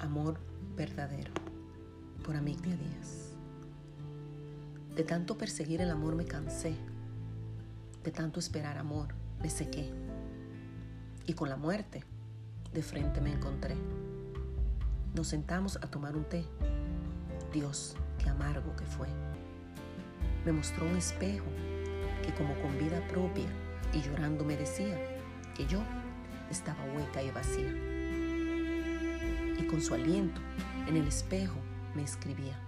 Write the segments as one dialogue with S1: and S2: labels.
S1: Amor verdadero por Amigdia Díaz. De tanto perseguir el amor me cansé, de tanto esperar amor me sequé y con la muerte de frente me encontré. Nos sentamos a tomar un té. Dios, qué amargo que fue. Me mostró un espejo que como con vida propia y llorando me decía que yo estaba hueca y vacía y con su aliento en el espejo me escribía,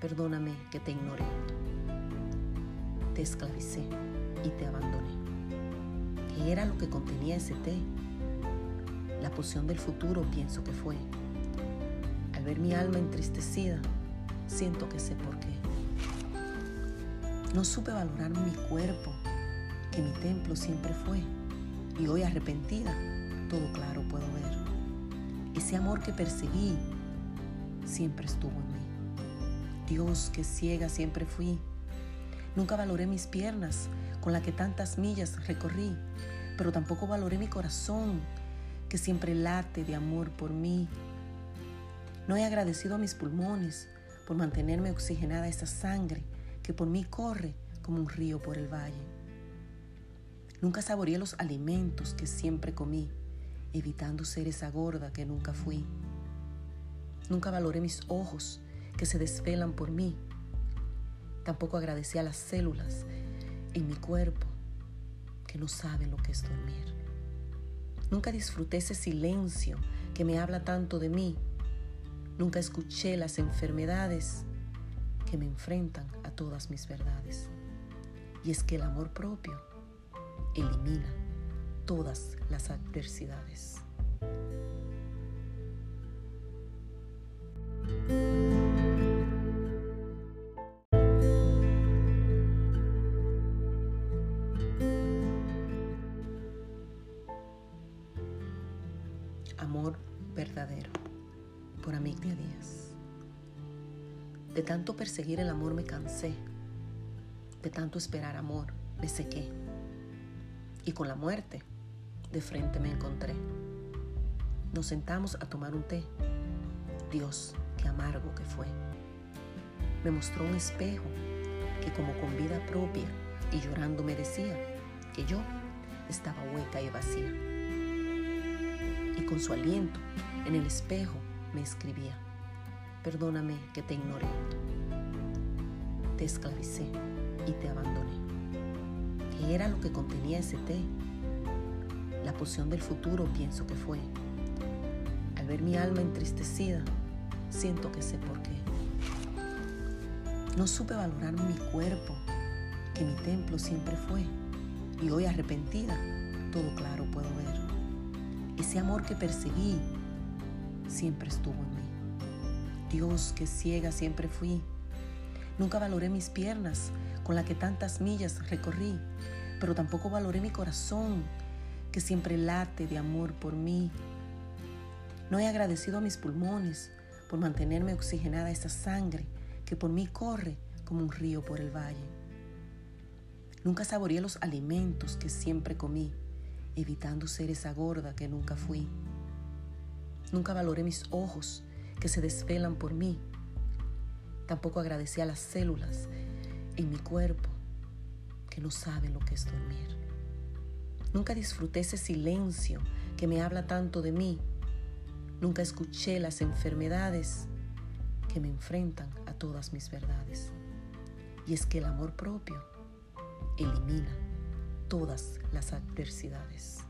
S1: perdóname que te ignoré, te esclavicé y te abandoné. ¿Qué era lo que contenía ese té? La poción del futuro pienso que fue. Al ver mi alma entristecida, siento que sé por qué. No supe valorar mi cuerpo, que mi templo siempre fue, y hoy arrepentida, todo claro puedo ver. Ese amor que perseguí siempre estuvo en mí. Dios, que ciega siempre fui. Nunca valoré mis piernas con la que tantas millas recorrí, pero tampoco valoré mi corazón que siempre late de amor por mí. No he agradecido a mis pulmones por mantenerme oxigenada esa sangre que por mí corre como un río por el valle. Nunca saboreé los alimentos que siempre comí evitando ser esa gorda que nunca fui. Nunca valoré mis ojos que se desvelan por mí. Tampoco agradecí a las células en mi cuerpo que no saben lo que es dormir. Nunca disfruté ese silencio que me habla tanto de mí. Nunca escuché las enfermedades que me enfrentan a todas mis verdades. Y es que el amor propio elimina todas las adversidades. Amor verdadero por Amigdia Díaz. De tanto perseguir el amor me cansé, de tanto esperar amor me sequé y con la muerte de frente me encontré. Nos sentamos a tomar un té. Dios, qué amargo que fue. Me mostró un espejo que como con vida propia y llorando me decía que yo estaba hueca y vacía. Y con su aliento en el espejo me escribía, perdóname que te ignoré, te esclavicé y te abandoné. ¿Qué era lo que contenía ese té? La poción del futuro pienso que fue. Al ver mi alma entristecida, siento que sé por qué. No supe valorar mi cuerpo, que mi templo siempre fue, y hoy arrepentida, todo claro puedo ver. Ese amor que perseguí siempre estuvo en mí. Dios, que ciega siempre fui. Nunca valoré mis piernas con la que tantas millas recorrí, pero tampoco valoré mi corazón que siempre late de amor por mí. No he agradecido a mis pulmones por mantenerme oxigenada esa sangre que por mí corre como un río por el valle. Nunca saboreé los alimentos que siempre comí, evitando ser esa gorda que nunca fui. Nunca valoré mis ojos que se desvelan por mí. Tampoco agradecí a las células en mi cuerpo que no saben lo que es dormir. Nunca disfruté ese silencio que me habla tanto de mí. Nunca escuché las enfermedades que me enfrentan a todas mis verdades. Y es que el amor propio elimina todas las adversidades.